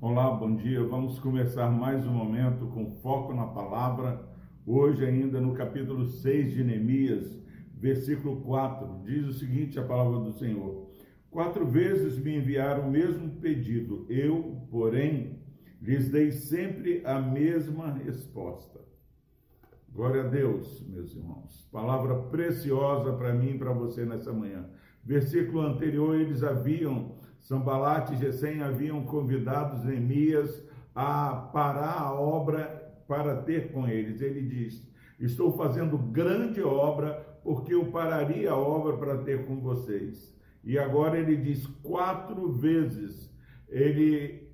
Olá, bom dia. Vamos começar mais um momento com foco na palavra. Hoje, ainda no capítulo 6 de Neemias, versículo 4, diz o seguinte: a palavra do Senhor. Quatro vezes me enviaram o mesmo pedido, eu, porém, lhes dei sempre a mesma resposta. Glória a Deus, meus irmãos. Palavra preciosa para mim e para você nessa manhã. Versículo anterior, eles haviam, Sambalate e Gesem haviam convidado Neemias a parar a obra para ter com eles. Ele diz: Estou fazendo grande obra, porque eu pararia a obra para ter com vocês. E agora ele diz quatro vezes. Ele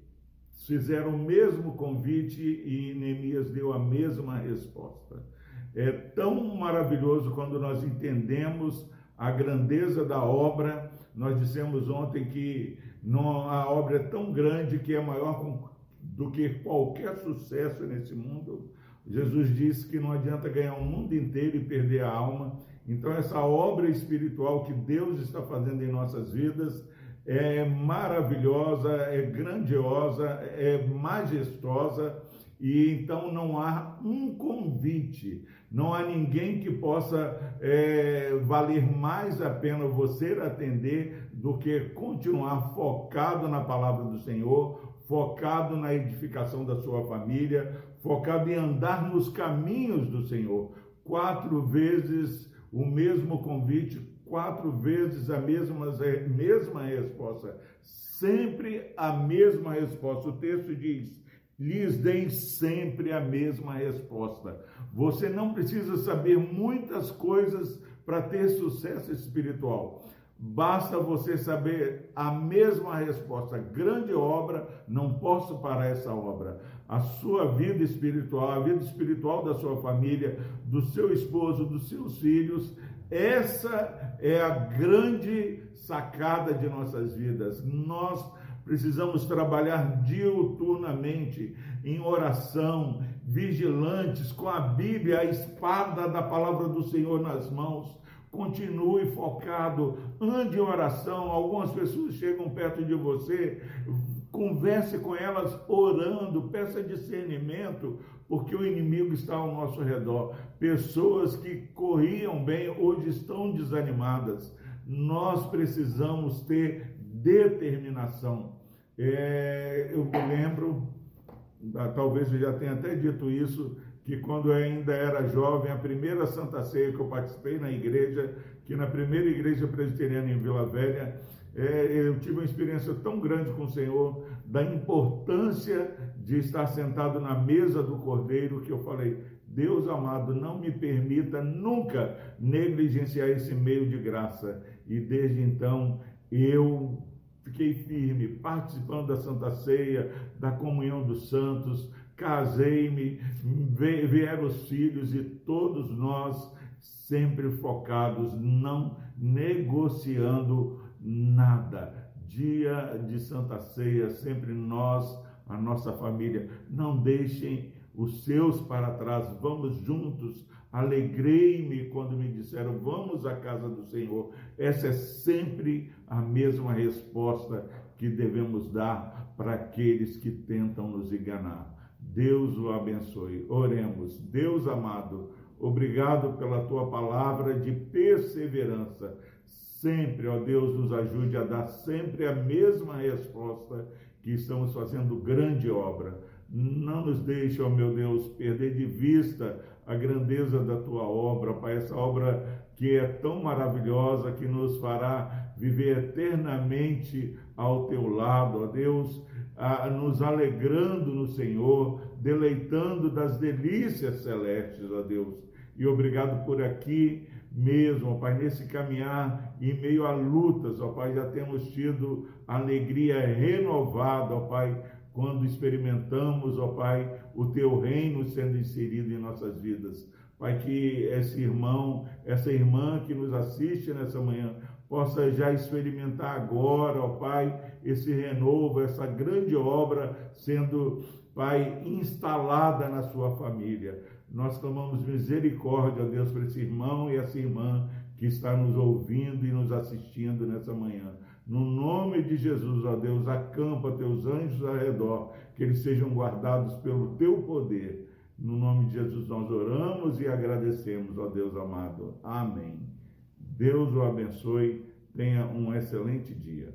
fizeram o mesmo convite e Neemias deu a mesma resposta. É tão maravilhoso quando nós entendemos a grandeza da obra. Nós dissemos ontem que a obra é tão grande que é maior do que qualquer sucesso nesse mundo. Jesus disse que não adianta ganhar o mundo inteiro e perder a alma. Então, essa obra espiritual que Deus está fazendo em nossas vidas é maravilhosa, é grandiosa, é majestosa e então não há um convite, não há ninguém que possa é, valer mais a pena você atender do que continuar focado na palavra do Senhor, focado na edificação da sua família, focado em andar nos caminhos do Senhor. Quatro vezes o mesmo convite, quatro vezes a mesma, mesma resposta, sempre a mesma resposta. O texto diz: lhes deem sempre a mesma resposta. Você não precisa saber muitas coisas para ter sucesso espiritual. Basta você saber a mesma resposta. Grande obra, não posso parar essa obra. A sua vida espiritual, a vida espiritual da sua família, do seu esposo, dos seus filhos, essa é a grande sacada de nossas vidas. Nós precisamos trabalhar diuturnamente em oração, vigilantes, com a Bíblia, a espada da palavra do Senhor nas mãos. Continue focado, ande em oração. Algumas pessoas chegam perto de você, converse com elas orando, peça discernimento, porque o inimigo está ao nosso redor. Pessoas que corriam bem hoje estão desanimadas. Nós precisamos ter determinação. É, eu me lembro, ah, talvez eu já tenha até dito isso, que quando eu ainda era jovem, a primeira Santa Ceia que eu participei na igreja, que na primeira igreja presbiteriana em Vila Velha, é, eu tive uma experiência tão grande com o Senhor, da importância de estar sentado na mesa do Cordeiro, que eu falei, Deus amado, não me permita nunca negligenciar esse meio de graça. E desde então eu fiquei firme, participando da Santa Ceia, da comunhão dos santos, casei-me, vieram os filhos e todos nós sempre focados, não negociando nada. Dia de Santa Ceia, sempre nós, a nossa família, não deixem os seus para trás, vamos juntos. Alegrei-me quando me disseram, vamos à casa do Senhor. Essa é sempre a mesma resposta que devemos dar para aqueles que tentam nos enganar. Deus o abençoe. Oremos. Deus amado, obrigado pela tua palavra de perseverança sempre, ó Deus, nos ajude a dar sempre a mesma resposta que estamos fazendo grande obra. Não nos deixe, ó meu Deus, perder de vista a grandeza da tua obra, Pai, essa obra que é tão maravilhosa, que nos fará viver eternamente ao teu lado, ó Deus, a, nos alegrando no Senhor, deleitando das delícias celestes, ó Deus. E obrigado por aqui mesmo, ó Pai, nesse caminhar em meio a lutas, ó Pai, já temos tido alegria renovada, ó Pai, quando experimentamos, ó Pai, o Teu reino sendo inserido em nossas vidas. Pai, que esse irmão, essa irmã que nos assiste nessa manhã, possa já experimentar agora, ó Pai, esse renovo, essa grande obra sendo, Pai, instalada na sua família. Nós clamamos misericórdia, Deus, para esse irmão e essa irmã que está nos ouvindo e nos assistindo nessa manhã. No nome de Jesus, ó Deus, acampa teus anjos ao redor, que eles sejam guardados pelo teu poder. No nome de Jesus nós oramos e agradecemos, ó Deus amado. Amém. Deus o abençoe. Tenha um excelente dia.